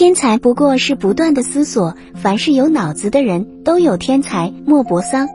天才不过是不断的思索凡是有脑子的人都有天才莫泊桑。